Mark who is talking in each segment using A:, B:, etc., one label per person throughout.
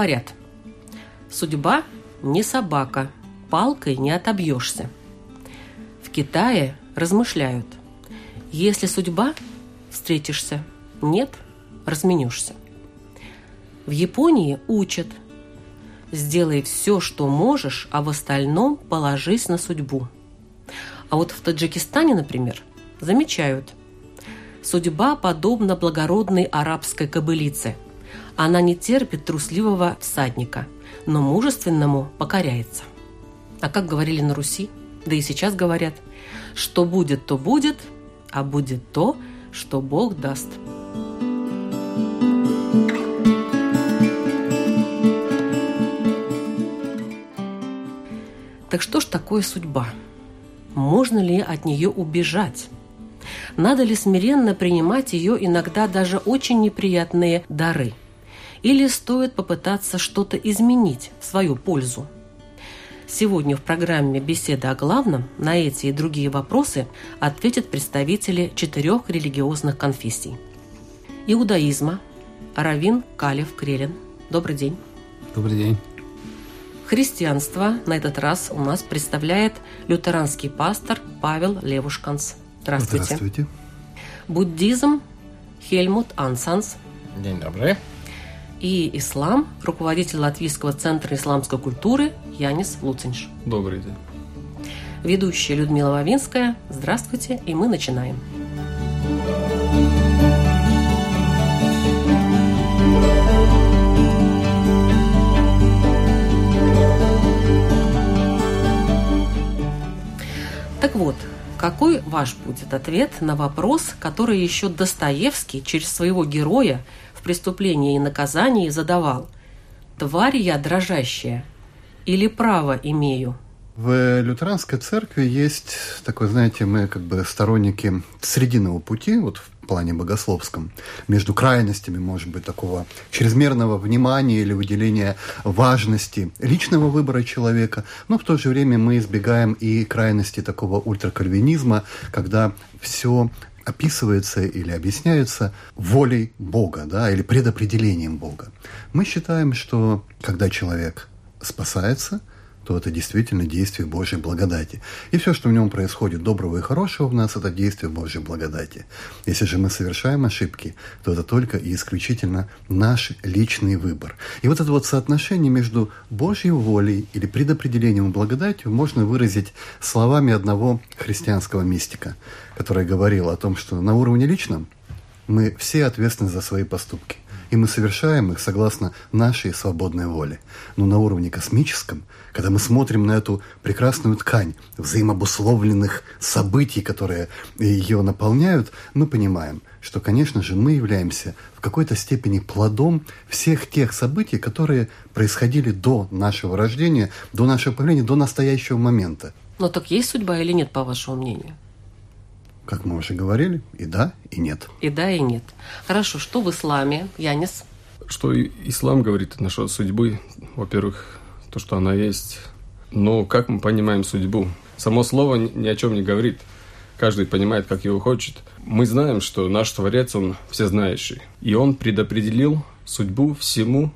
A: Говорят, судьба не собака, палкой не отобьешься. В Китае размышляют, если судьба, встретишься, нет, разменешься. В Японии учат, сделай все, что можешь, а в остальном положись на судьбу. А вот в Таджикистане, например, замечают, судьба подобна благородной арабской кобылице – она не терпит трусливого всадника, но мужественному покоряется. А как говорили на Руси, да и сейчас говорят, что будет, то будет, а будет то, что Бог даст. Так что ж такое судьба? Можно ли от нее убежать? Надо ли смиренно принимать ее иногда даже очень неприятные дары – или стоит попытаться что-то изменить в свою пользу? Сегодня в программе «Беседа о главном» на эти и другие вопросы ответят представители четырех религиозных конфессий. Иудаизма Равин Калев Крелин. Добрый день.
B: Добрый день.
A: Христианство на этот раз у нас представляет лютеранский пастор Павел Левушканс. Здравствуйте.
B: Здравствуйте.
A: Буддизм Хельмут Ансанс.
C: День добрый
A: и ислам, руководитель Латвийского центра исламской культуры Янис Луцинш.
C: Добрый день.
A: Ведущая Людмила Вавинская. Здравствуйте, и мы начинаем. Так вот, какой ваш будет ответ на вопрос, который еще Достоевский через своего героя в «Преступлении и наказании» задавал «Тварь я дрожащая или право имею?»
B: В лютеранской церкви есть такой, знаете, мы как бы сторонники срединного пути, вот в плане богословском, между крайностями, может быть, такого чрезмерного внимания или выделения важности личного выбора человека, но в то же время мы избегаем и крайности такого ультракальвинизма, когда все описывается или объясняется волей Бога, да, или предопределением Бога. Мы считаем, что когда человек спасается, то это действительно действие Божьей благодати. И все, что в нем происходит доброго и хорошего в нас, это действие Божьей благодати. Если же мы совершаем ошибки, то это только и исключительно наш личный выбор. И вот это вот соотношение между Божьей волей или предопределением благодатью можно выразить словами одного христианского мистика, который говорил о том, что на уровне личном мы все ответственны за свои поступки – и мы совершаем их согласно нашей свободной воле. Но на уровне космическом, когда мы смотрим на эту прекрасную ткань взаимообусловленных событий, которые ее наполняют, мы понимаем, что, конечно же, мы являемся в какой-то степени плодом всех тех событий, которые происходили до нашего рождения, до нашего появления, до настоящего момента.
A: Но так есть судьба или нет, по вашему мнению?
B: Как мы уже говорили, и да, и нет.
A: И да, и нет. Хорошо, что в исламе, Янис?
C: Что ислам говорит насчет судьбы? Во-первых, то, что она есть. Но как мы понимаем судьбу? Само слово ни о чем не говорит. Каждый понимает, как его хочет. Мы знаем, что наш Творец, Он всезнающий. И Он предопределил судьбу всему,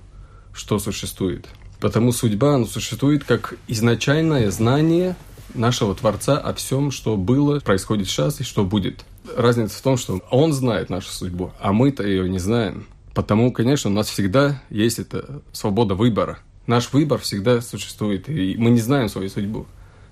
C: что существует. Потому судьба, она существует как изначальное знание – нашего Творца о всем, что было, происходит сейчас и что будет. Разница в том, что Он знает нашу судьбу, а мы-то ее не знаем. Потому, конечно, у нас всегда есть эта свобода выбора. Наш выбор всегда существует, и мы не знаем свою судьбу.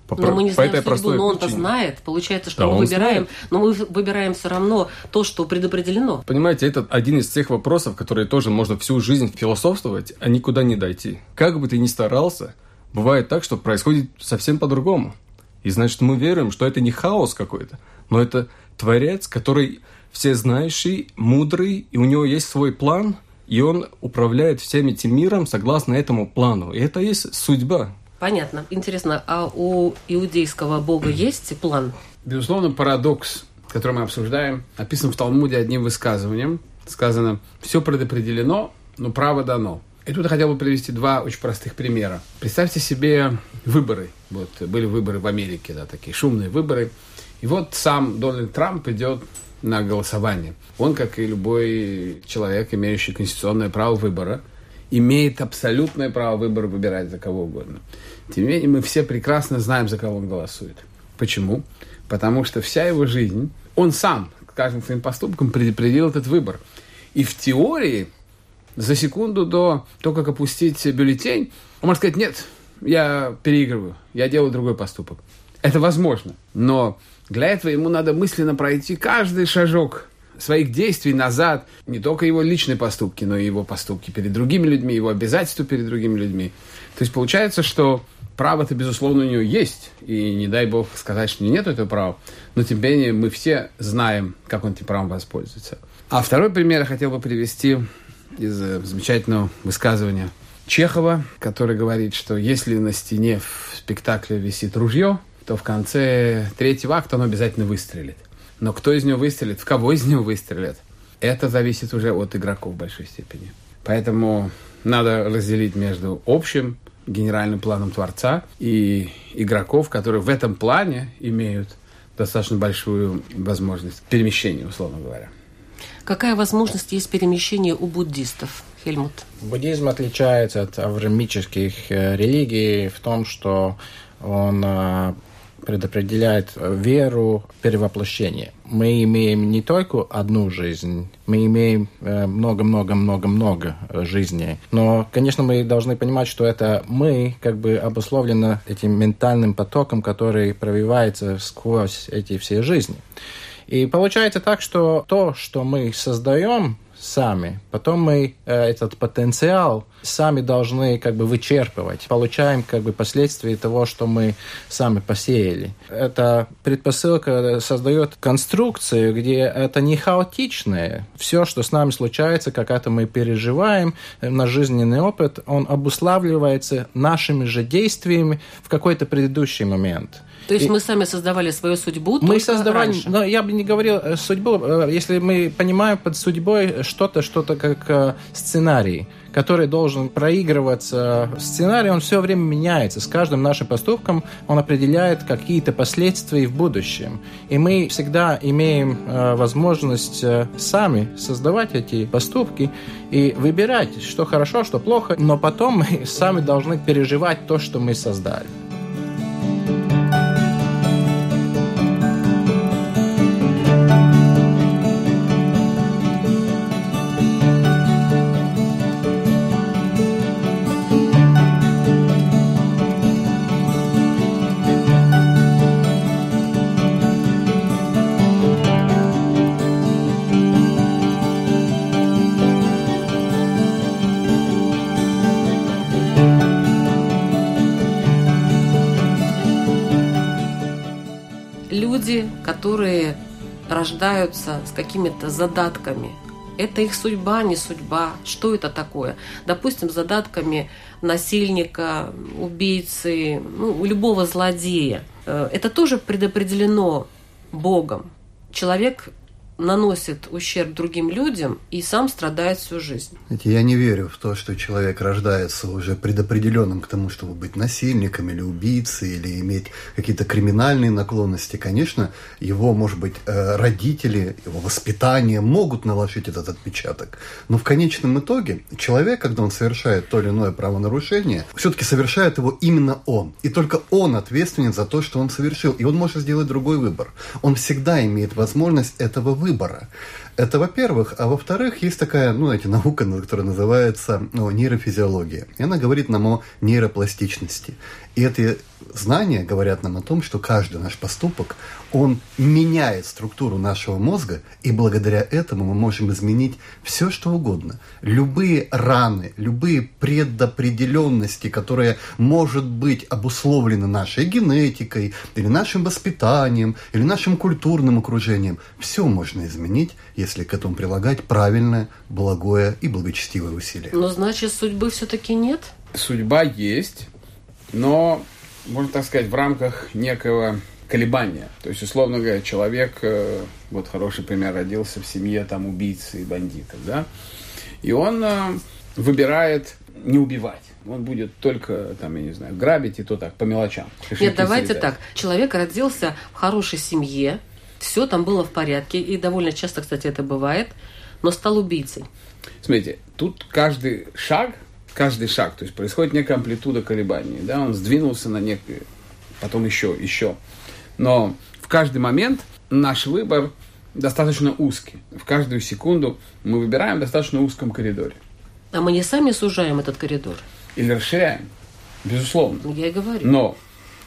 A: По, но мы не знаем судьбу, простой но он-то знает. Получается, что да, мы выбираем, знает. но мы выбираем все равно то, что предопределено.
C: Понимаете, это один из тех вопросов, которые тоже можно всю жизнь философствовать, а никуда не дойти. Как бы ты ни старался, бывает так, что происходит совсем по-другому. И значит, мы верим, что это не хаос какой-то, но это Творец, который всезнающий, мудрый, и у него есть свой план, и он управляет всем этим миром согласно этому плану. И это есть судьба.
A: Понятно. Интересно, а у иудейского бога есть план?
D: Безусловно, парадокс, который мы обсуждаем, описан в Талмуде одним высказыванием. Сказано, все предопределено, но право дано. И тут я хотел бы привести два очень простых примера. Представьте себе выборы. Вот были выборы в Америке, да, такие шумные выборы. И вот сам Дональд Трамп идет на голосование. Он, как и любой человек, имеющий конституционное право выбора, имеет абсолютное право выбора выбирать за кого угодно. Тем не менее, мы все прекрасно знаем, за кого он голосует. Почему? Потому что вся его жизнь, он сам каждым своим поступком предопределил этот выбор. И в теории, за секунду до того, как опустить бюллетень, он может сказать, нет, я переигрываю, я делаю другой поступок. Это возможно. Но для этого ему надо мысленно пройти каждый шажок своих действий назад, не только его личные поступки, но и его поступки перед другими людьми, его обязательства перед другими людьми. То есть получается, что право-то, безусловно, у него есть, и не дай бог сказать, что нет этого права, но тем не менее мы все знаем, как он этим правом воспользуется. А второй пример я хотел бы привести из э, замечательного высказывания Чехова, который говорит, что если на стене в спектакле висит ружье, то в конце третьего акта он обязательно выстрелит. Но кто из него выстрелит, в кого из него выстрелят, это зависит уже от игроков в большой степени. Поэтому надо разделить между общим генеральным планом Творца и игроков, которые в этом плане имеют достаточно большую возможность перемещения, условно говоря.
A: Какая возможность есть перемещения у буддистов, Хельмут?
E: Буддизм отличается от аврамических э, религий в том, что он э, предопределяет веру перевоплощения. Мы имеем не только одну жизнь, мы имеем много-много-много-много э, жизней. Но, конечно, мы должны понимать, что это мы как бы обусловлено этим ментальным потоком, который пробивается сквозь эти все жизни. И получается так, что то, что мы создаем, сами. Потом мы э, этот потенциал сами должны как бы вычерпывать. Получаем как бы последствия того, что мы сами посеяли. Эта предпосылка создает конструкцию, где это не хаотичное. Все, что с нами случается, как это мы переживаем, э, наш жизненный опыт, он обуславливается нашими же действиями в какой-то предыдущий момент.
A: То есть и мы сами создавали свою судьбу?
E: Мы создавали, раньше. но я бы не говорил э, судьбу, э, если мы понимаем под судьбой что-то, что-то как э, сценарий который должен проигрываться. Сценарий, он все время меняется. С каждым нашим поступком он определяет какие-то последствия в будущем. И мы всегда имеем э, возможность э, сами создавать эти поступки и выбирать, что хорошо, что плохо, но потом мы сами должны переживать то, что мы создали.
A: Рождаются с какими-то задатками. Это их судьба, не судьба. Что это такое? Допустим, задатками насильника, убийцы, ну, любого злодея. Э, это тоже предопределено Богом. Человек наносит ущерб другим людям и сам страдает всю жизнь.
B: Я не верю в то, что человек рождается уже предопределенным к тому, чтобы быть насильником или убийцей, или иметь какие-то криминальные наклонности. Конечно, его, может быть, э, родители, его воспитание могут наложить этот отпечаток. Но в конечном итоге человек, когда он совершает то или иное правонарушение, все-таки совершает его именно он. И только он ответственен за то, что он совершил. И он может сделать другой выбор. Он всегда имеет возможность этого выбора. Это во-первых. А во-вторых, есть такая, ну, знаете, наука, которая называется ну, нейрофизиология. И она говорит нам о нейропластичности. И эти знания говорят нам о том, что каждый наш поступок, он меняет структуру нашего мозга, и благодаря этому мы можем изменить все, что угодно. Любые раны, любые предопределенности, которые, может быть, обусловлены нашей генетикой, или нашим воспитанием, или нашим культурным окружением, все можно изменить, если к этому прилагать правильное, благое и благочестивое усилие.
A: Но значит, судьбы все-таки нет?
D: Судьба есть, но, можно так сказать, в рамках некого колебания. То есть, условно говоря, человек, э, вот хороший пример, родился в семье там убийцы и бандитов, да, и он э, выбирает не убивать. Он будет только, там, я не знаю, грабить, и то так, по мелочам.
A: Нет, давайте съедать. так. Человек родился в хорошей семье, все там было в порядке, и довольно часто, кстати, это бывает, но стал убийцей.
D: Смотрите, тут каждый шаг каждый шаг, то есть происходит некая амплитуда колебаний, да, он сдвинулся на некий, потом еще, еще. Но в каждый момент наш выбор достаточно узкий. В каждую секунду мы выбираем в достаточно узком коридоре.
A: А мы не сами сужаем этот коридор?
D: Или расширяем, безусловно.
A: Я и говорю.
D: Но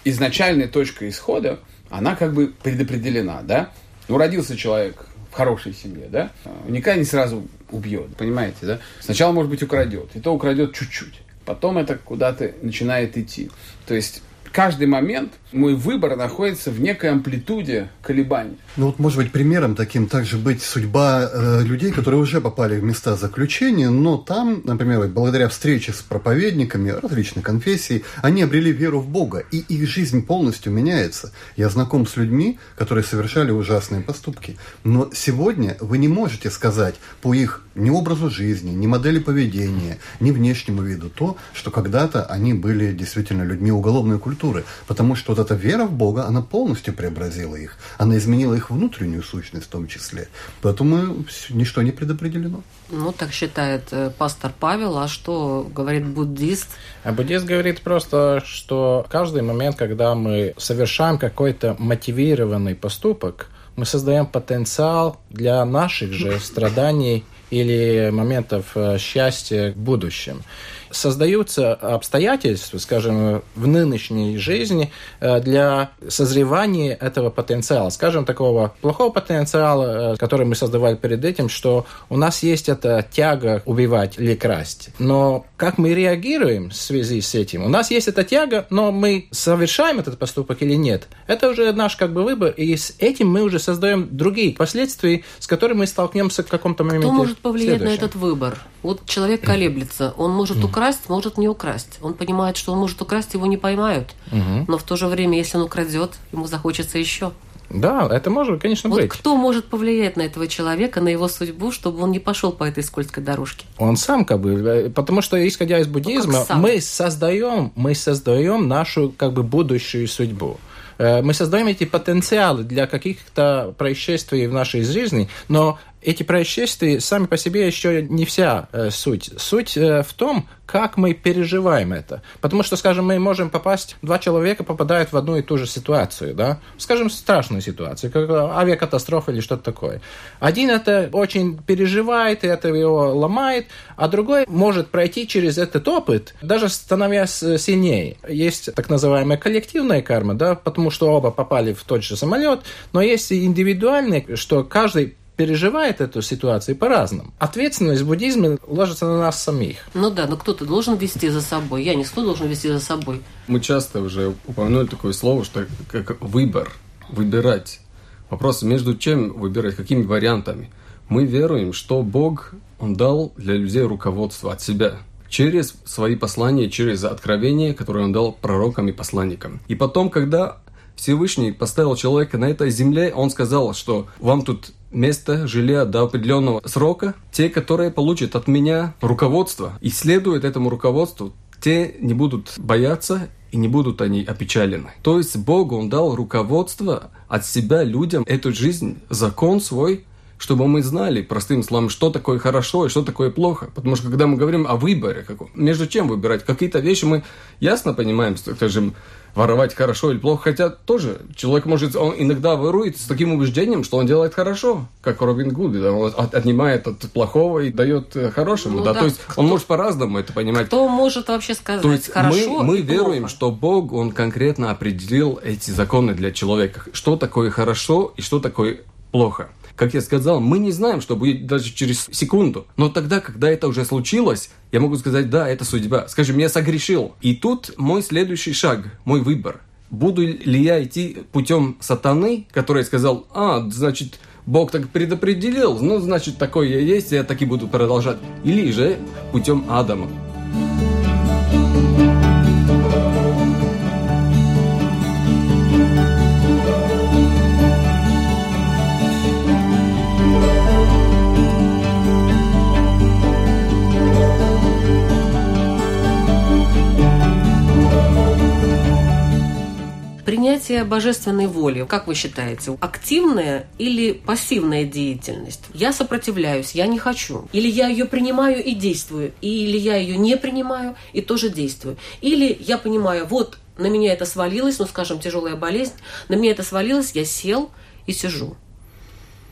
D: изначальная точка исхода, она как бы предопределена, да? Ну, родился человек хорошей семье, да, никогда не сразу убьет, понимаете, да? Сначала, может быть, украдет, и то украдет чуть-чуть. Потом это куда-то начинает идти. То есть каждый момент мой выбор находится в некой амплитуде колебаний.
B: Ну вот, может быть, примером таким также быть судьба э, людей, которые уже попали в места заключения, но там, например, благодаря встрече с проповедниками различных конфессий, они обрели веру в Бога, и их жизнь полностью меняется. Я знаком с людьми, которые совершали ужасные поступки. Но сегодня вы не можете сказать по их ни образу жизни, ни модели поведения, ни внешнему виду то, что когда-то они были действительно людьми уголовной культуры, потому что вот эта вера в Бога, она полностью преобразила их, она изменила их внутреннюю сущность в том числе. Поэтому ничто не предопределено.
A: Ну, так считает э, пастор Павел, а что говорит буддист?
E: А буддист говорит просто, что каждый момент, когда мы совершаем какой-то мотивированный поступок, мы создаем потенциал для наших же страданий или моментов э, счастья в будущем создаются обстоятельства, скажем, в нынешней жизни э, для созревания этого потенциала. Скажем, такого плохого потенциала, э, который мы создавали перед этим, что у нас есть эта тяга убивать или красть. Но как мы реагируем в связи с этим? У нас есть эта тяга, но мы совершаем этот поступок или нет? Это уже наш как бы выбор, и с этим мы уже создаем другие последствия, с которыми мы столкнемся в каком-то моменте.
A: Кто может повлиять на этот выбор? Вот человек колеблется, он может украсть, может не украсть. Он понимает, что он может украсть, его не поймают. Угу. Но в то же время, если он украдет, ему захочется еще.
E: Да, это может, конечно,
A: вот
E: быть.
A: кто может повлиять на этого человека, на его судьбу, чтобы он не пошел по этой скользкой дорожке?
E: Он сам как бы, э, потому что исходя из буддизма, ну, мы создаем, мы создаем нашу как бы будущую судьбу. Э, мы создаем эти потенциалы для каких-то происшествий в нашей жизни, но эти происшествия сами по себе еще не вся э, суть. Суть э, в том, как мы переживаем это. Потому что, скажем, мы можем попасть, два человека попадают в одну и ту же ситуацию, да, скажем, страшную ситуацию, как авиакатастрофа или что-то такое. Один это очень переживает, и это его ломает, а другой может пройти через этот опыт, даже становясь сильнее. Есть так называемая коллективная карма, да, потому что оба попали в тот же самолет, но есть и индивидуальная, что каждый переживает эту ситуацию по-разному. Ответственность в буддизме ложится на нас самих.
A: Ну да, но кто-то должен вести за собой. Я не кто должен вести за собой.
C: Мы часто уже упомянули такое слово, что как выбор, выбирать. Вопрос между чем выбирать, какими вариантами. Мы веруем, что Бог, Он дал для людей руководство от себя через свои послания, через откровения, которые Он дал пророкам и посланникам. И потом, когда Всевышний поставил человека на этой земле, он сказал, что вам тут место, жилья до определенного срока. Те, которые получат от меня руководство и следуют этому руководству, те не будут бояться и не будут они опечалены. То есть Бог, Он дал руководство от себя людям, эту жизнь, закон свой, чтобы мы знали, простым словом, что такое хорошо и что такое плохо. Потому что когда мы говорим о выборе, как, между чем выбирать, какие-то вещи мы ясно понимаем, скажем, воровать хорошо или плохо, хотя тоже человек может, он иногда ворует с таким убеждением, что он делает хорошо, как Робин Гуд, да, он отнимает от плохого и дает э, хорошему, ну, да? да, то есть кто, он может по-разному это понимать.
A: Кто может вообще сказать то есть хорошо
C: мы, мы веруем, плохо. что Бог, он конкретно определил эти законы для человека, что такое хорошо и что такое плохо. Как я сказал, мы не знаем, что будет даже через секунду. Но тогда, когда это уже случилось, я могу сказать, да, это судьба. Скажем, я согрешил. И тут мой следующий шаг, мой выбор. Буду ли я идти путем сатаны, который сказал, а, значит, Бог так предопределил, ну, значит, такое я есть, я так и буду продолжать. Или же путем Адама.
A: Принятие божественной воли, как вы считаете, активная или пассивная деятельность? Я сопротивляюсь, я не хочу. Или я ее принимаю и действую, или я ее не принимаю и тоже действую. Или я понимаю, вот на меня это свалилось, ну, скажем, тяжелая болезнь, на меня это свалилось, я сел и сижу.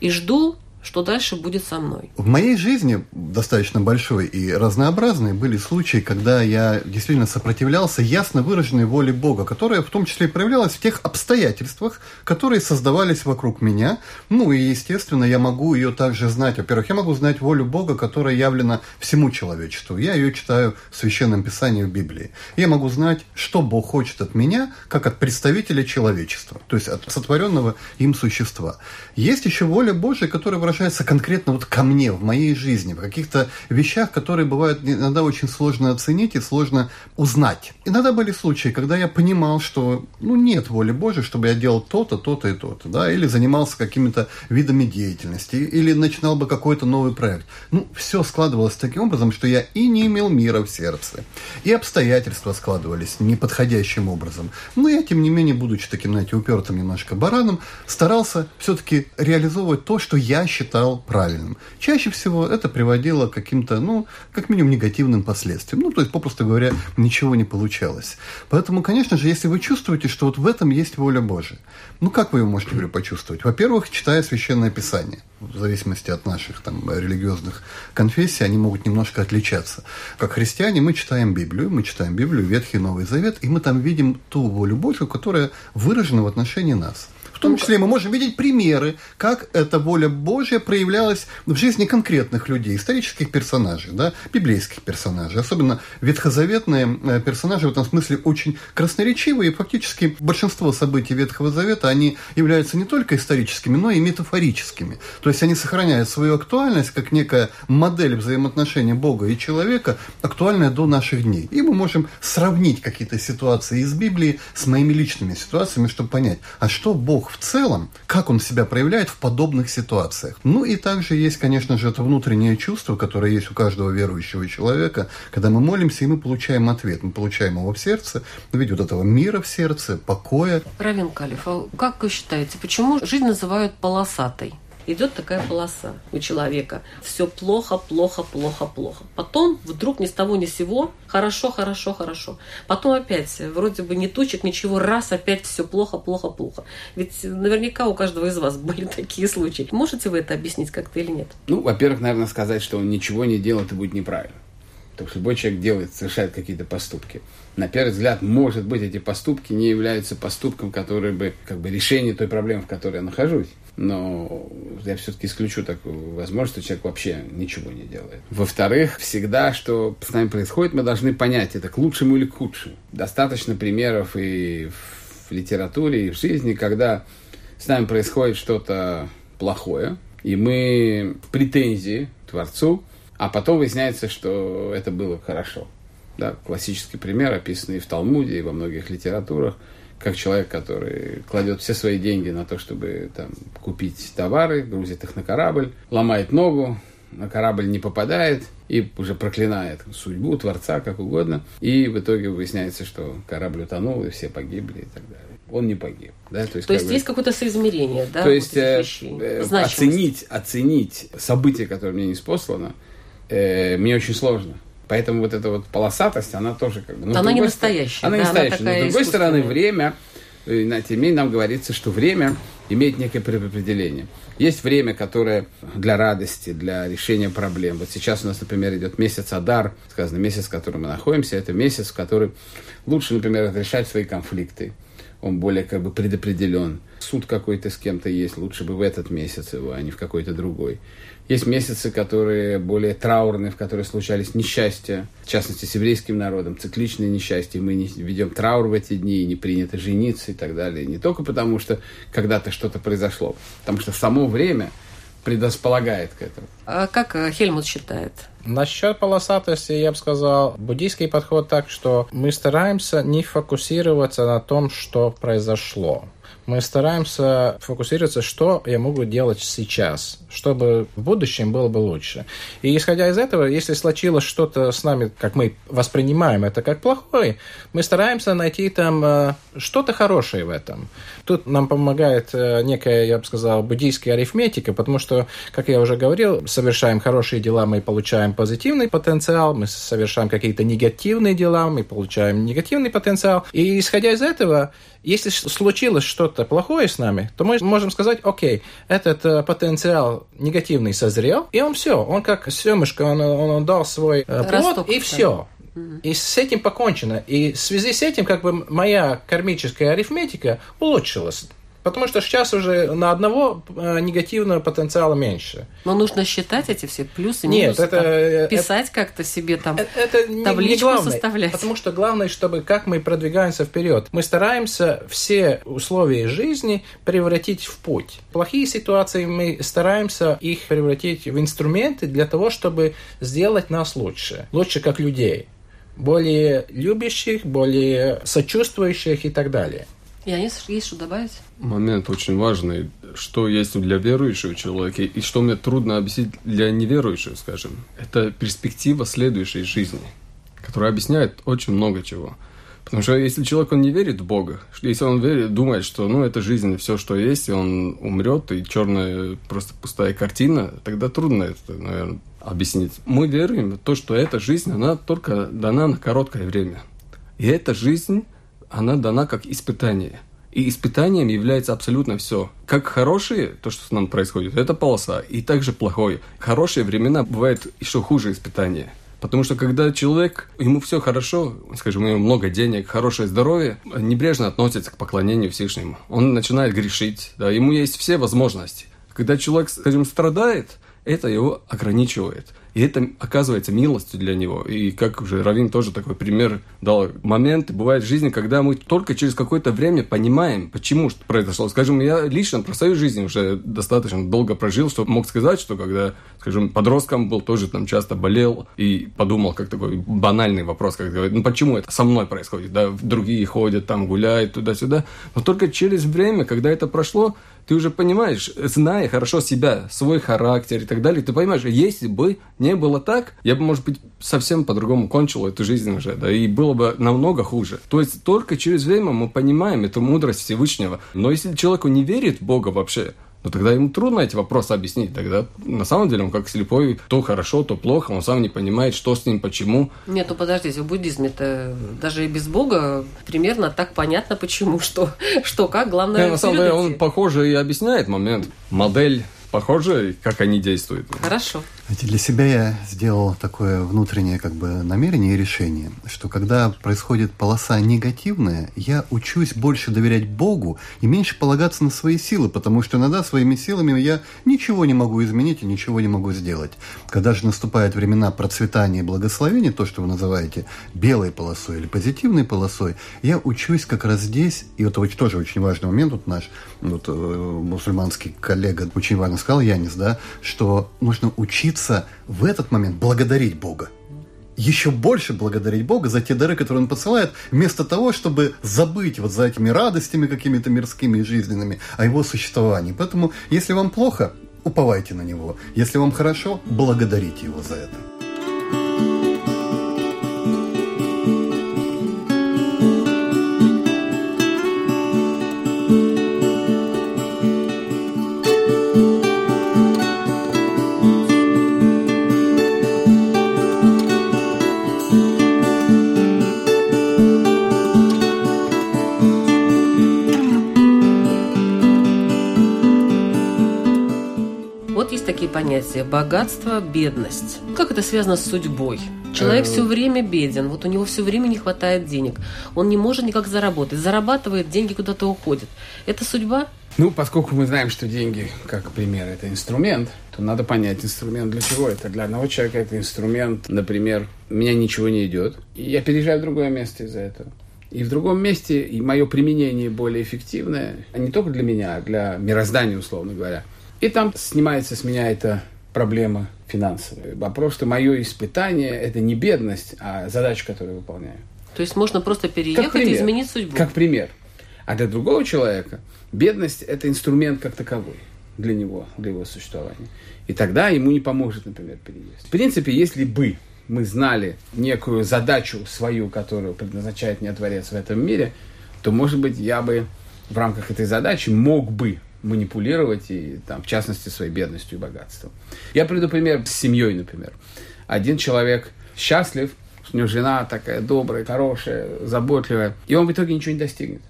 A: И жду что дальше будет со мной.
B: В моей жизни, достаточно большой и разнообразной, были случаи, когда я действительно сопротивлялся ясно выраженной воле Бога, которая в том числе проявлялась в тех обстоятельствах, которые создавались вокруг меня. Ну и, естественно, я могу ее также знать. Во-первых, я могу знать волю Бога, которая явлена всему человечеству. Я ее читаю в Священном Писании в Библии. Я могу знать, что Бог хочет от меня, как от представителя человечества, то есть от сотворенного им существа. Есть еще воля Божия, которая выражается выражается конкретно вот ко мне, в моей жизни, в каких-то вещах, которые бывают иногда очень сложно оценить и сложно узнать. Иногда были случаи, когда я понимал, что ну, нет воли Божьей, чтобы я делал то-то, то-то и то-то, да, или занимался какими-то видами деятельности, или начинал бы какой-то новый проект. Ну, все складывалось таким образом, что я и не имел мира в сердце, и обстоятельства складывались неподходящим образом. Но я, тем не менее, будучи таким, знаете, упертым немножко бараном, старался все-таки реализовывать то, что я считал считал правильным. Чаще всего это приводило к каким-то, ну, как минимум, негативным последствиям. Ну, то есть, попросту говоря, ничего не получалось. Поэтому, конечно же, если вы чувствуете, что вот в этом есть воля Божия, ну, как вы ее можете, говорю, почувствовать? Во-первых, читая Священное Писание. В зависимости от наших там религиозных конфессий, они могут немножко отличаться. Как христиане мы читаем Библию, мы читаем Библию, Ветхий Новый Завет, и мы там видим ту волю Божию, которая выражена в отношении нас. В том числе мы можем видеть примеры, как эта воля Божья проявлялась в жизни конкретных людей, исторических персонажей, да, библейских персонажей. Особенно ветхозаветные э, персонажи в этом смысле очень красноречивые. И фактически большинство событий Ветхого Завета, они являются не только историческими, но и метафорическими. То есть они сохраняют свою актуальность как некая модель взаимоотношения Бога и человека, актуальная до наших дней. И мы можем сравнить какие-то ситуации из Библии с моими личными ситуациями, чтобы понять, а что Бог Бог в целом, как он себя проявляет в подобных ситуациях. Ну и также есть, конечно же, это внутреннее чувство, которое есть у каждого верующего человека, когда мы молимся, и мы получаем ответ. Мы получаем его в сердце, в виде вот этого мира в сердце, покоя.
A: Равин Калиф, а как вы считаете, почему жизнь называют полосатой? Идет такая полоса у человека. Все плохо, плохо, плохо, плохо. Потом вдруг ни с того ни с сего хорошо, хорошо, хорошо. Потом опять вроде бы не тучек, ничего, раз опять все плохо, плохо, плохо. Ведь наверняка у каждого из вас были такие случаи. Можете вы это объяснить как-то или нет?
D: Ну, во-первых, наверное, сказать, что он ничего не делает, это будет неправильно. То есть любой человек делает, совершает какие-то поступки. На первый взгляд, может быть, эти поступки не являются поступком, который бы как бы решение той проблемы, в которой я нахожусь но я все-таки исключу такую возможность, что человек вообще ничего не делает. Во-вторых, всегда, что с нами происходит, мы должны понять, это к лучшему или к худшему. Достаточно примеров и в литературе, и в жизни, когда с нами происходит что-то плохое, и мы в претензии Творцу, а потом выясняется, что это было хорошо. Да, классический пример, описанный в Талмуде и во многих литературах – как человек, который кладет все свои деньги на то, чтобы там, купить товары, грузит их на корабль, ломает ногу, на корабль не попадает и уже проклинает судьбу, Творца, как угодно. И в итоге выясняется, что корабль утонул, и все погибли и так далее. он не погиб. Да?
A: То есть, То есть бы, есть какое-то соизмерение, да?
D: То есть э, э, оценить, оценить событие, которое мне не спослано, э, мне очень сложно. Поэтому вот эта вот полосатость, она тоже как бы...
A: Ну, она не настоящая.
D: Она
A: не
D: настоящая. Но, с другой стороны, время, на теме нам говорится, что время имеет некое предопределение. Есть время, которое для радости, для решения проблем. Вот сейчас у нас, например, идет месяц Адар, сказано, месяц, в котором мы находимся, это месяц, в который лучше, например, решать свои конфликты. Он более как бы предопределен. Суд какой-то с кем-то есть, лучше бы в этот месяц его, а не в какой-то другой. Есть месяцы, которые более траурные, в которые случались несчастья, в частности, с еврейским народом, цикличные несчастья. Мы не ведем траур в эти дни, и не принято жениться и так далее. Не только потому, что когда-то что-то произошло, потому что само время предрасполагает к этому.
A: А как э, Хельмут считает?
E: Насчет полосатости, я бы сказал, буддийский подход так, что мы стараемся не фокусироваться на том, что произошло мы стараемся фокусироваться, что я могу делать сейчас, чтобы в будущем было бы лучше. И исходя из этого, если случилось что-то с нами, как мы воспринимаем это как плохое, мы стараемся найти там э, что-то хорошее в этом. Тут нам помогает э, некая, я бы сказал, буддийская арифметика, потому что, как я уже говорил, совершаем хорошие дела, мы получаем позитивный потенциал, мы совершаем какие-то негативные дела, мы получаем негативный потенциал. И исходя из этого, если случилось что-то плохое с нами, то мы можем сказать, окей, этот э, потенциал негативный созрел, и он все, он как семышко, он, он, он дал свой э, плод, Росток, и все. И с этим покончено. И в связи с этим как бы моя кармическая арифметика улучшилась. Потому что сейчас уже на одного э, негативного потенциала меньше.
A: Но нужно считать эти все плюсы,
E: минусы. Нет, это,
A: э, писать как-то себе там
E: это, это не, табличку не главное, составлять. Потому что главное, чтобы как мы продвигаемся вперед. Мы стараемся все условия жизни превратить в путь. Плохие ситуации мы стараемся их превратить в инструменты для того, чтобы сделать нас лучше. Лучше как людей более любящих, более сочувствующих и так далее.
A: Янис, есть что добавить?
C: Момент очень важный, что есть для верующего человека, и что мне трудно объяснить для неверующего, скажем. Это перспектива следующей жизни, которая объясняет очень много чего. Потому что если человек он не верит в Бога, если он верит, думает, что ну это жизнь, все, что есть, и он умрет, и черная просто пустая картина, тогда трудно это, наверное, объяснить. Мы веруем в то, что эта жизнь, она только дана на короткое время. И эта жизнь она дана как испытание. И испытанием является абсолютно все. Как хорошие, то, что с нами происходит, это полоса. И также плохое. Хорошие времена бывают еще хуже испытания. Потому что когда человек, ему все хорошо, скажем, у него много денег, хорошее здоровье, небрежно относится к поклонению Всевышнему. Он начинает грешить, да, ему есть все возможности. Когда человек, скажем, страдает, это его ограничивает. И это оказывается милостью для него. И как уже Равин тоже такой пример дал. Моменты бывают в жизни, когда мы только через какое-то время понимаем, почему что произошло. Скажем, я лично про свою жизнь уже достаточно долго прожил, чтобы мог сказать, что когда, скажем, подростком был, тоже там часто болел и подумал, как такой банальный вопрос, как говорит, ну почему это со мной происходит, да, другие ходят там, гуляют туда-сюда. Но только через время, когда это прошло, ты уже понимаешь, зная хорошо себя, свой характер и так далее, ты понимаешь, если бы не было так, я бы, может быть, совсем по-другому кончил эту жизнь уже, да, и было бы намного хуже. То есть только через время мы понимаем эту мудрость Всевышнего. Но если человеку не верит в Бога вообще, но тогда ему трудно эти вопросы объяснить. Тогда на самом деле он как слепой, то хорошо, то плохо, он сам не понимает, что с ним, почему.
A: Нет, ну подождите, в буддизме это даже и без Бога примерно так понятно, почему, что, что как, главное...
C: Нет, на самом деле он похоже и объясняет момент, модель похоже, как они действуют.
A: Хорошо.
B: Для себя я сделал такое внутреннее как бы намерение и решение, что когда происходит полоса негативная, я учусь больше доверять Богу и меньше полагаться на свои силы, потому что иногда своими силами я ничего не могу изменить и ничего не могу сделать. Когда же наступают времена процветания и благословения, то, что вы называете белой полосой или позитивной полосой, я учусь как раз здесь, и это тоже очень важный момент, вот наш вот, э, мусульманский коллега очень важно сказал, Янис, да, что нужно учиться учиться в этот момент благодарить Бога. Еще больше благодарить Бога за те дары, которые Он посылает, вместо того, чтобы забыть вот за этими радостями какими-то мирскими и жизненными о Его существовании. Поэтому, если вам плохо, уповайте на Него. Если вам хорошо, благодарите Его за это.
A: Понятие богатство, бедность. Как это связано с судьбой? Человек все время беден, вот у него все время не хватает денег. Он не может никак заработать. Зарабатывает, деньги куда-то уходят. Это судьба?
D: Ну, поскольку мы знаем, что деньги, как пример, это инструмент, то надо понять инструмент для чего это. Для одного человека это инструмент, например, меня ничего не идет, и я переезжаю в другое место из-за этого. И в другом месте и мое применение более эффективное, а не только для меня, а для мироздания, условно говоря. И там снимается с меня эта проблема финансовая. Вопрос, что мое испытание – это не бедность, а задача, которую я выполняю.
A: То есть можно просто переехать и изменить судьбу?
D: Как пример. А для другого человека бедность – это инструмент как таковой для него, для его существования. И тогда ему не поможет, например, переезд. В принципе, если бы мы знали некую задачу свою, которую предназначает мне Творец в этом мире, то, может быть, я бы в рамках этой задачи мог бы манипулировать, и, там, в частности, своей бедностью и богатством. Я приведу пример с семьей, например. Один человек счастлив, у него жена такая добрая, хорошая, заботливая, и он в итоге ничего не достигнет.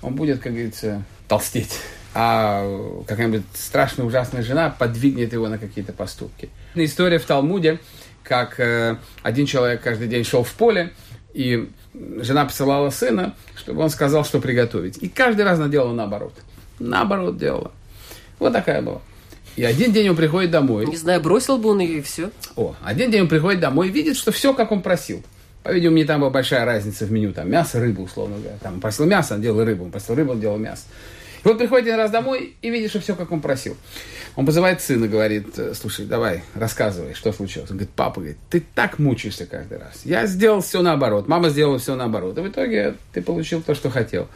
D: Он будет, как говорится, толстеть. А какая-нибудь страшная, ужасная жена подвигнет его на какие-то поступки. История в Талмуде, как э, один человек каждый день шел в поле, и жена посылала сына, чтобы он сказал, что приготовить. И каждый раз она делала наоборот. Наоборот делала. Вот такая была. И один день он приходит домой.
A: Не знаю, бросил бы он ее и все.
D: О, один день он приходит домой и видит, что все, как он просил. По-видимому, не там была большая разница в меню. Там мясо, рыба, условно говоря. Там он просил мясо, он делал рыбу. Он просил рыбу, он делал мясо. И вот приходит один раз домой и видит, что все, как он просил. Он позывает сына, говорит, слушай, давай, рассказывай, что случилось. Он говорит, папа, говорит, ты так мучаешься каждый раз. Я сделал все наоборот, мама сделала все наоборот. И в итоге ты получил то, что хотел.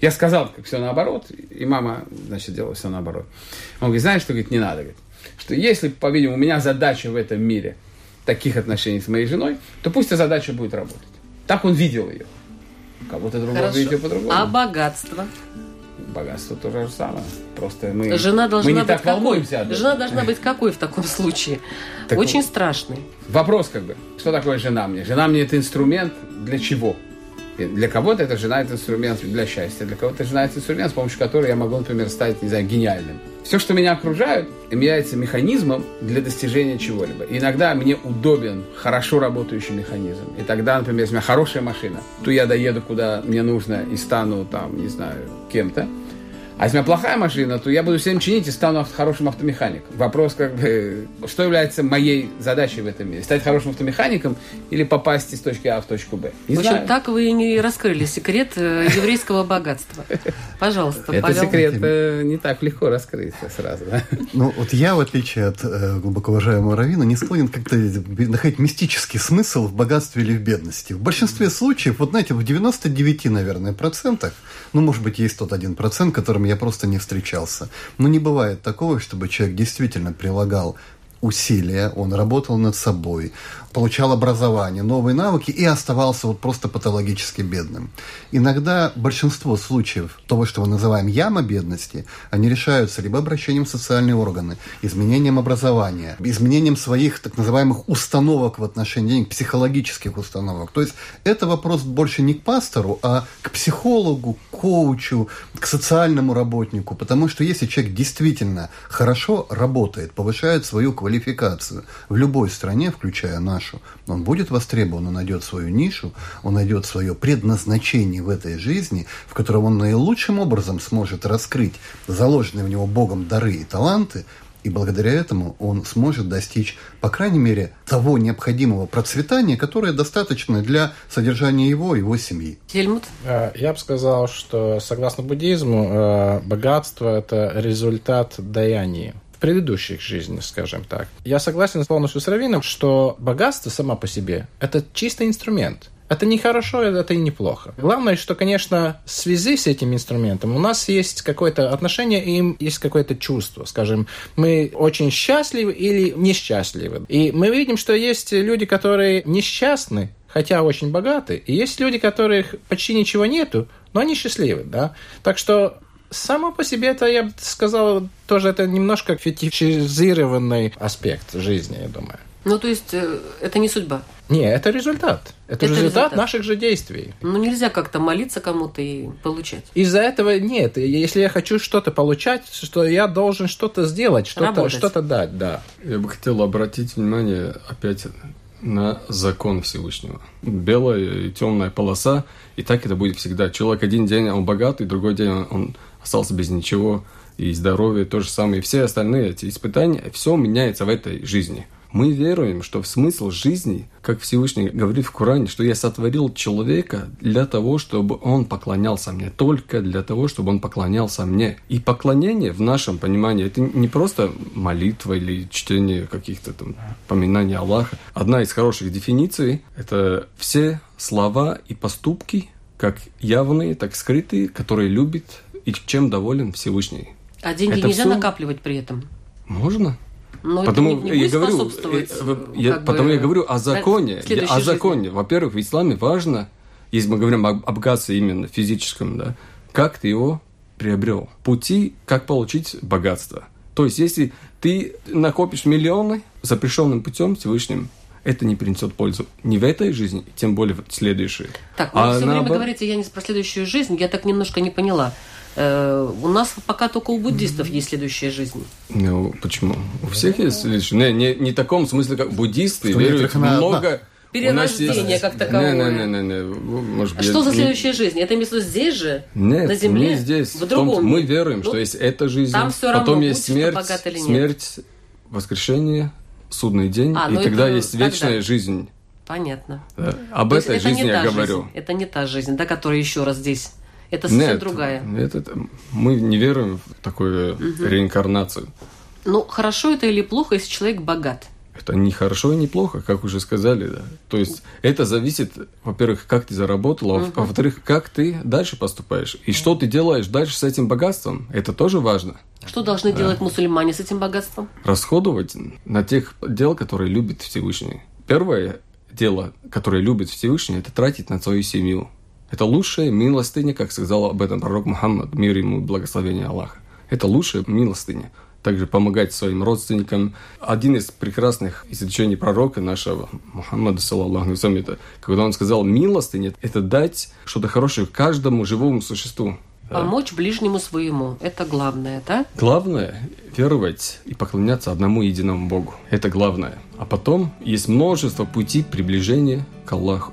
D: Я сказал, как все наоборот, и мама, значит, делала все наоборот. Он говорит, знаешь, что, говорит, не надо, говорит, что если, по-видимому, у меня задача в этом мире таких отношений с моей женой, то пусть эта задача будет работать. Так он видел ее. Кого-то другого видел по-другому.
A: А богатство?
D: Богатство то же самое. Просто мы,
A: Жена должна
D: мы не
A: быть
D: так
A: какой?
D: волнуемся. этом.
A: Жена должна быть какой в таком случае?
D: Так
A: Очень
D: вот.
A: страшный.
D: Вопрос как бы, что такое жена мне? Жена мне это инструмент для чего? Для кого-то это жена это инструмент для счастья, для кого-то жена это инструмент, с помощью которого я могу, например, стать, не знаю, гениальным. Все, что меня окружает, является механизмом для достижения чего-либо. И иногда мне удобен хорошо работающий механизм. И тогда, например, если у меня хорошая машина, то я доеду куда мне нужно и стану там, не знаю, кем-то. А если у меня плохая машина, то я буду всем чинить и стану хорошим автомехаником. Вопрос, как бы, что является моей задачей в этом мире? Стать хорошим автомехаником или попасть из точки А в точку Б? Не
A: в общем,
D: знаю.
A: так вы и не раскрыли секрет э, еврейского богатства. Пожалуйста,
D: Это
A: Павел.
D: секрет э, не так легко раскрыться сразу.
B: Ну, вот я, в отличие от э, глубоко уважаемого Равина, не склонен как-то находить мистический смысл в богатстве или в бедности. В большинстве случаев, вот знаете, в 99, наверное, процентах, ну, может быть, есть тот один процент, которым я просто не встречался. Но не бывает такого, чтобы человек действительно прилагал усилия, он работал над собой, получал образование, новые навыки и оставался вот просто патологически бедным. Иногда большинство случаев того, что мы называем яма бедности, они решаются либо обращением в социальные органы, изменением образования, изменением своих так называемых установок в отношении денег, психологических установок. То есть это вопрос больше не к пастору, а к психологу, к коучу, к социальному работнику, потому что если человек действительно хорошо работает, повышает свою квалификацию в любой стране, включая нашу, он будет востребован, он найдет свою нишу, он найдет свое предназначение в этой жизни, в котором он наилучшим образом сможет раскрыть заложенные в него Богом дары и таланты, и благодаря этому он сможет достичь, по крайней мере, того необходимого процветания, которое достаточно для содержания его и его семьи.
A: Хельмут,
E: Э, Я бы сказал, что согласно буддизму, э, богатство – это результат даяния предыдущих жизнях, скажем так. Я согласен полностью с Равином, что богатство само по себе – это чистый инструмент. Это не хорошо, это и не плохо. Главное, что, конечно, в связи с этим инструментом у нас есть какое-то отношение, и им есть какое-то чувство. Скажем, мы очень счастливы или несчастливы. И мы видим, что есть люди, которые несчастны, хотя очень богаты, и есть люди, которых почти ничего нету, но они счастливы, да. Так что само по себе это, я бы сказал, тоже это немножко фетишизированный аспект жизни, я думаю.
A: ну то есть э, это не судьба.
E: Не, это результат. Это,
A: Это
E: результат,
A: результат.
E: наших же действий.
A: Ну, нельзя как-то молиться кому-то и получать.
E: Из-за этого нет. Если я хочу что-то получать, что я должен что-то сделать, что-то
A: Работать.
E: что дать, да.
C: Я бы хотел обратить внимание опять на закон Всевышнего. Белая и темная полоса, и так это будет всегда. Человек один день он богатый, другой день он- он остался без ничего, и здоровье то же самое. И все остальные эти испытания, все меняется в этой жизни. Мы веруем, что в смысл жизни, как Всевышний говорит в Коране, что я сотворил человека для того, чтобы он поклонялся мне, только для того, чтобы он поклонялся мне. И поклонение в нашем понимании это не просто молитва или чтение каких-то там поминаний Аллаха. Одна из хороших дефиниций – это все слова и поступки, как явные, так скрытые, которые любит и чем доволен Всевышний.
A: А деньги
C: Это
A: нельзя
C: всё-
A: накапливать при этом.
C: Можно?
A: Но
C: Потому
A: это не, не
C: я говорю, э, вы- я,
A: как бы,
C: потому я говорю о законе,
A: следующей
C: о
A: жизни.
C: законе. Во-первых, в исламе важно, если мы говорим об, об именно физическом, да, как ты его приобрел, пути, как получить богатство. То есть, если ты накопишь миллионы запрещенным путем Всевышним, это не принесет пользу ни в этой жизни, тем более в следующей.
A: Так, вы
C: А
A: все время
C: наоборот-
A: говорите, я не про следующую жизнь, я так немножко не поняла. Э, у нас пока только у буддистов есть следующая жизнь.
C: Ну, почему? У всех есть следующее. Не, не, не в таком смысле, как буддисты
B: Что
C: веруют много...
B: одна.
A: Перерождение
C: есть-
A: как таковое.
C: Не, не, не, не, не. Может
A: А что за
C: я-
A: следующая жизнь? Это виду здесь же?
C: Нет,
A: на земле?
C: не здесь.
A: В
C: том,
A: другом
C: мы
A: мире?
C: веруем,
A: Ну,
C: что есть эта жизнь,
A: там всё равно,
C: потом есть смерть,
A: богат или нет.
C: смерть, воскрешение, судный день,
A: А,
C: и
A: ну
C: тогда
A: это
C: есть
A: тогда.
C: вечная жизнь.
A: Понятно.
C: Да. Об
A: То
C: этой
A: это
C: жизни
A: не
C: я говорю.
A: жизнь. Это не та жизнь, да, которая еще раз здесь. Это совсем
C: Нет,
A: другая.
C: нет, это- мы не веруем в такую реинкарнацию.
A: Ну, хорошо это или плохо, если человек богат?
C: Это не хорошо и не плохо, как уже сказали, да. То есть это зависит, во-первых, как ты заработал, а во- во-вторых, как ты дальше поступаешь. И что ты делаешь дальше с этим богатством, это тоже важно.
A: Что должны делать мусульмане с этим богатством?
C: Расходовать на тех дел, которые любит Всевышний. Первое дело, которое любит Всевышний, это тратить на свою семью. Это лучшая милостыня, как сказал об этом пророк Мухаммад, мир ему и благословение Аллаха. Это лучшая милостыня. Также помогать своим родственникам. Один из прекрасных изречений пророка нашего, Мухаммада, алейхи это когда он сказал, милостыня – это дать что-то хорошее каждому живому существу. Да.
A: Помочь ближнему своему. Это главное, да?
C: Главное – веровать и поклоняться одному единому Богу. Это главное. А потом есть множество путей приближения к Аллаху.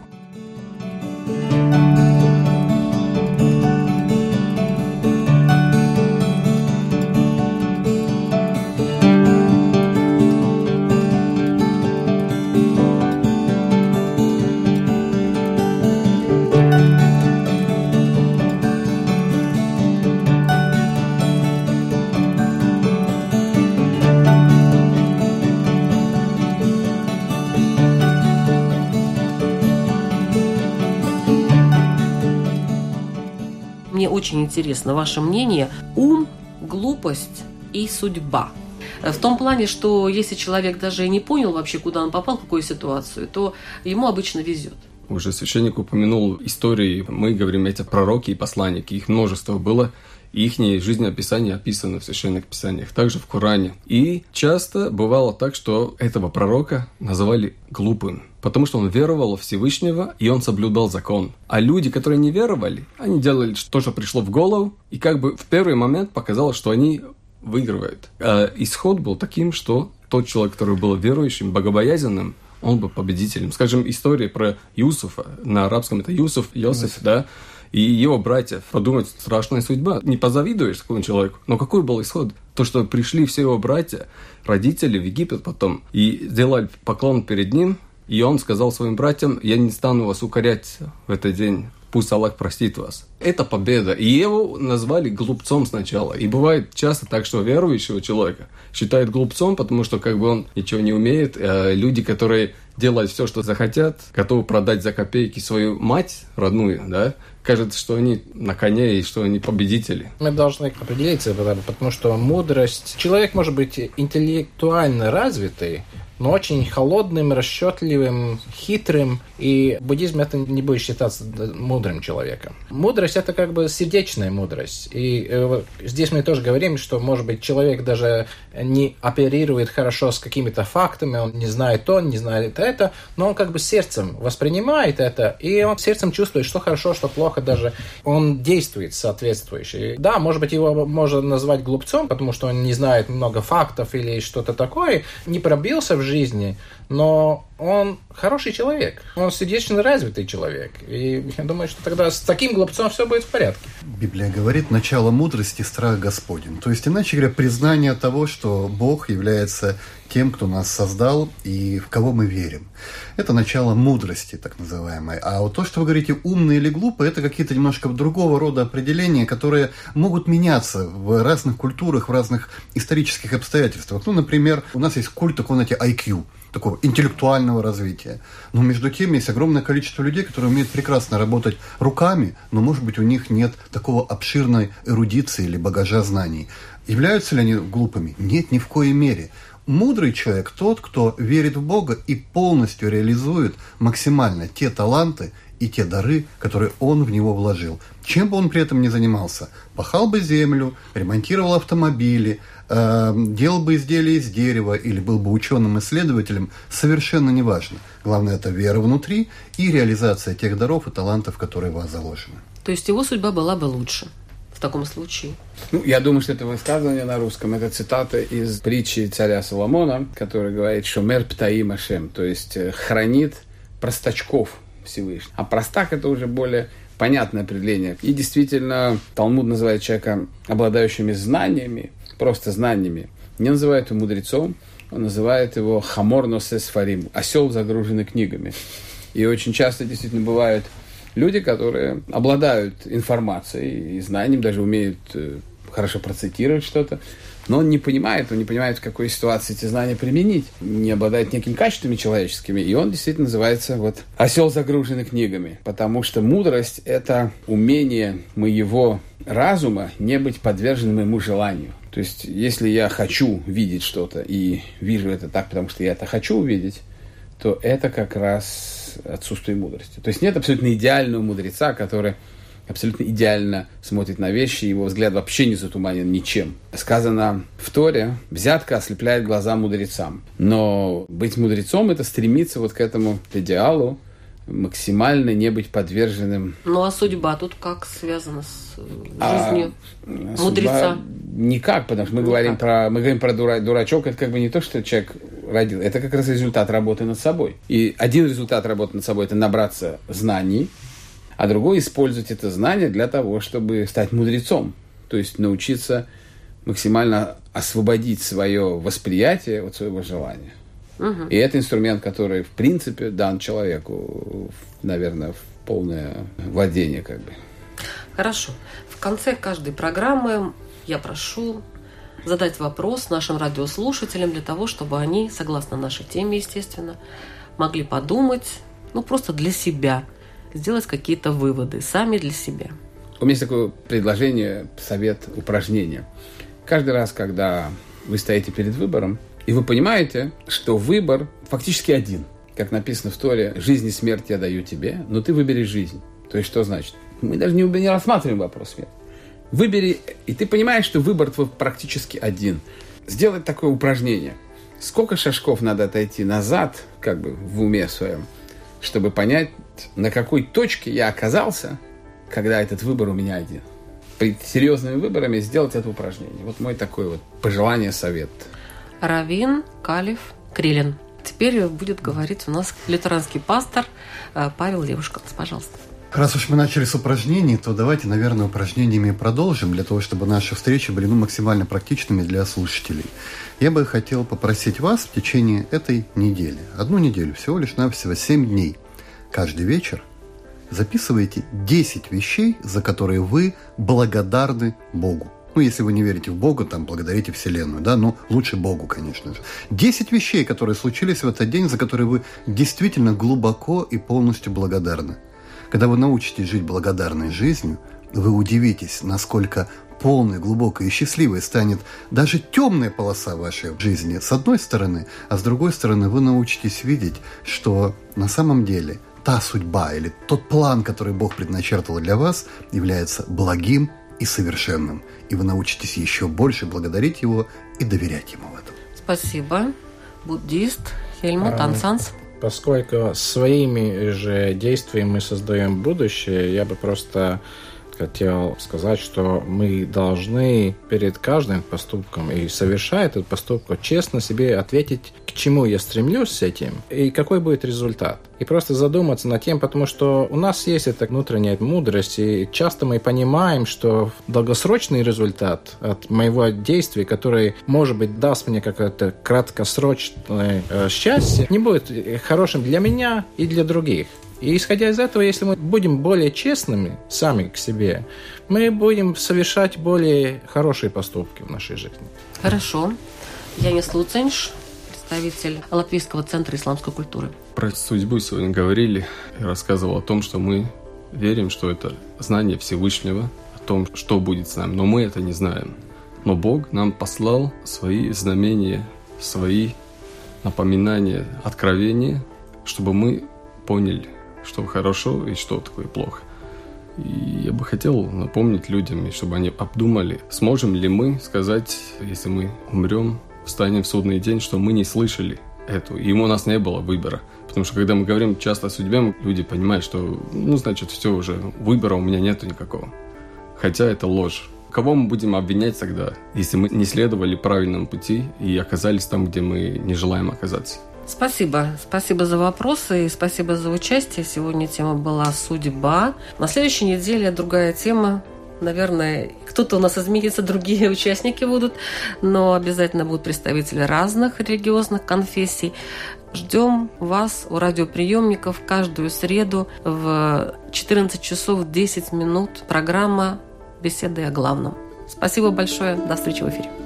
A: Очень интересно ваше мнение. Ум, глупость и судьба. В том плане, что если человек даже и не понял вообще, куда он попал, в какую ситуацию, то ему обычно везет.
C: Уже священник упомянул истории. Мы говорим, эти пророки и посланники. Их множество было. И их жизнеописание описано в священных писаниях, также в Коране. И часто бывало так, что этого пророка называли глупым, потому что он веровал в Всевышнего, и он соблюдал закон. А люди, которые не веровали, они делали то, что пришло в голову, и как бы в первый момент показалось, что они выигрывают. А исход был таким, что тот человек, который был верующим, богобоязненным, он был победителем. Скажем, история про Юсуфа. На арабском это Юсуф, Йосиф, да? И его братьев. Подумать, страшная судьба. Не позавидуешь такому человеку. Но какой был исход? То, что пришли все его братья, родители в Египет потом, и сделали поклон перед ним, и он сказал своим братьям, я не стану вас укорять в этот день, пусть Аллах простит вас. Это победа. И его назвали глупцом сначала. И бывает часто так, что верующего человека считают глупцом, потому что как бы он ничего не умеет. А люди, которые делают все, что захотят, готовы продать за копейки свою мать родную, да, кажется, что они на коне и что они победители.
E: Мы должны определиться, потому- потому что мудрость... Человек может быть интеллектуально развитый, но очень холодным, расчетливым, хитрым. И буддизм это не будет считаться мудрым человеком. Мудрость это как бы сердечная мудрость. И э, здесь мы тоже говорим, что, может быть, человек даже не оперирует хорошо с какими-то фактами, он не знает то, не знает это, но он как бы сердцем воспринимает это, и он сердцем чувствует, что хорошо, что плохо даже. Он действует соответствующе. Да, может быть, его можно назвать глупцом, потому что он не знает много фактов или что-то такое, не пробился в жизни, но он хороший человек, он сердечно развитый человек. И я думаю, что тогда с таким глупцом все будет в порядке.
B: Библия говорит, начало мудрости – страх Господень. То есть, иначе говоря, признание того, что Бог является тем, кто нас создал и в кого мы верим. Это начало мудрости, так называемой. А вот то, что вы говорите умный или глупый, это какие-то немножко другого рода определения, которые могут меняться в разных культурах, в разных исторических обстоятельствах. Ну, например, у нас есть культ такой, знаете, IQ – такого интеллектуального развития. Но между тем есть огромное количество людей, которые умеют прекрасно работать руками, но, может быть, у них нет такого обширной эрудиции или багажа знаний. Являются ли они глупыми? Нет, ни в коей мере. Мудрый человек тот, кто верит в Бога и полностью реализует максимально те таланты и те дары, которые он в него вложил. Чем бы он при этом ни занимался, пахал бы землю, ремонтировал автомобили, э, делал бы изделия из дерева или был бы ученым-исследователем, совершенно неважно. Главное – это вера внутри и реализация тех даров и талантов, которые в вас заложены.
A: То есть его судьба была бы лучше таком случае?
D: Ну, я думаю, что это высказывание на русском. Это цитата из притчи царя Соломона, который говорит «Шомер птаим Ашем», то есть э, хранит простачков Всевышний. А простак – это уже более понятное определение. И действительно, Талмуд называет человека обладающими знаниями, просто знаниями. Не называет его мудрецом, он называет его хамор носесфарим, осел, загруженный книгами. И очень часто действительно бывают люди, которые обладают информацией и знанием, даже умеют э, хорошо процитировать что-то, но он не понимает, он не понимает, в какой ситуации эти знания применить, не обладает некими качествами человеческими, и он действительно называется вот осел, загруженный книгами, потому что мудрость – это умение моего разума не быть подверженным моему желанию. То есть, если я хочу видеть что-то и вижу это так, потому что я это хочу увидеть, то это как раз отсутствие мудрости. То есть нет абсолютно идеального мудреца, который абсолютно идеально смотрит на вещи, его взгляд вообще не затуманен ничем. Сказано в Торе, взятка ослепляет глаза мудрецам. Но быть мудрецом – это стремиться вот к этому идеалу, максимально не быть подверженным.
A: Ну а судьба тут как связана с а жизнью а, мудреца?
D: Никак, потому что мы никак. говорим про мы говорим про дура, дурачок, это как бы не то, что человек родил, это как раз результат работы над собой. И один результат работы над собой это набраться знаний, а другой использовать это знание для того, чтобы стать мудрецом, то есть научиться максимально освободить свое восприятие от своего желания. Угу. И это инструмент, который, в принципе, дан человеку, наверное, в полное владение как бы.
A: Хорошо. В конце каждой программы я прошу задать вопрос нашим радиослушателям для того, чтобы они, согласно нашей теме, естественно, могли подумать, ну, просто для себя, сделать какие-то выводы сами для себя.
D: У меня есть такое предложение, совет, упражнение. Каждый раз, когда вы стоите перед выбором, и вы понимаете, что выбор фактически один. Как написано в Торе, жизнь и смерть я даю тебе, но ты выбери жизнь. То есть что значит? Мы даже не, не рассматриваем вопрос смерти. Выбери, и ты понимаешь, что выбор твой практически один. Сделать такое упражнение. Сколько шажков надо отойти назад, как бы в уме своем, чтобы понять, на какой точке я оказался, когда этот выбор у меня один. При серьезными выборами сделать это упражнение. Вот мой такой вот пожелание, совет –
A: Равин Калиф Крилин. Теперь будет говорить у нас лютеранский пастор э, Павел Левушканс. Пожалуйста.
B: Раз уж мы начали с упражнений, то давайте, наверное, упражнениями продолжим, для того, чтобы наши встречи были ну, максимально практичными для слушателей. Я бы хотел попросить вас в течение этой недели, одну неделю, всего лишь навсего 7 дней, каждый вечер записывайте 10 вещей, за которые вы благодарны Богу. Ну, если вы не верите в Бога, там, благодарите Вселенную, да, ну, лучше Богу, конечно же. Десять вещей, которые случились в этот день, за которые вы действительно глубоко и полностью благодарны. Когда вы научитесь жить благодарной жизнью, вы удивитесь, насколько полной, глубокой и счастливой станет даже темная полоса вашей жизни с одной стороны, а с другой стороны вы научитесь видеть, что на самом деле та судьба или тот план, который Бог предначертал для вас, является благим и совершенным. И вы научитесь еще больше благодарить Его и доверять Ему в этом.
A: Спасибо. Буддист Хельмут Ансанс.
E: Поскольку своими же действиями мы создаем будущее, я бы просто хотел сказать, что мы должны перед каждым поступком и совершая этот поступок честно себе ответить, к чему я стремлюсь с этим и какой будет результат. И просто задуматься над тем, потому что у нас есть эта внутренняя мудрость, и часто мы понимаем, что долгосрочный результат от моего действия, который, может быть, даст мне какое-то краткосрочное э, счастье, не будет хорошим для меня и для других. И исходя из этого, если мы будем более честными сами к себе, мы будем совершать более хорошие поступки в нашей жизни.
A: Хорошо. Янис Луценш, представитель Латвийского центра исламской культуры.
C: Про судьбу сегодня говорили. Я рассказывал о том, что мы верим, что это знание Всевышнего, о том, что будет с нами. Но мы это не знаем. Но Бог нам послал свои знамения, свои напоминания, откровения, чтобы мы поняли, что хорошо и что такое плохо. И я бы хотел напомнить людям, чтобы они обдумали, сможем ли мы сказать, если мы умрем, встанем в судный день, что мы не слышали эту, и у нас не было выбора. Потому что когда мы говорим часто о судьбе, люди понимают, что, ну, значит, все уже, выбора у меня нету никакого. Хотя это ложь. Кого мы будем обвинять тогда, если мы не следовали правильному пути и оказались там, где мы не желаем оказаться?
A: Спасибо. Спасибо за вопросы и спасибо за участие. Сегодня тема была «Судьба». На следующей неделе другая тема. Наверное, кто-то у нас изменится, другие участники будут, но обязательно будут представители разных религиозных конфессий. Ждем вас у радиоприемников каждую среду в 14 часов 10 минут. Программа «Беседы о главном». Спасибо большое. До встречи в эфире.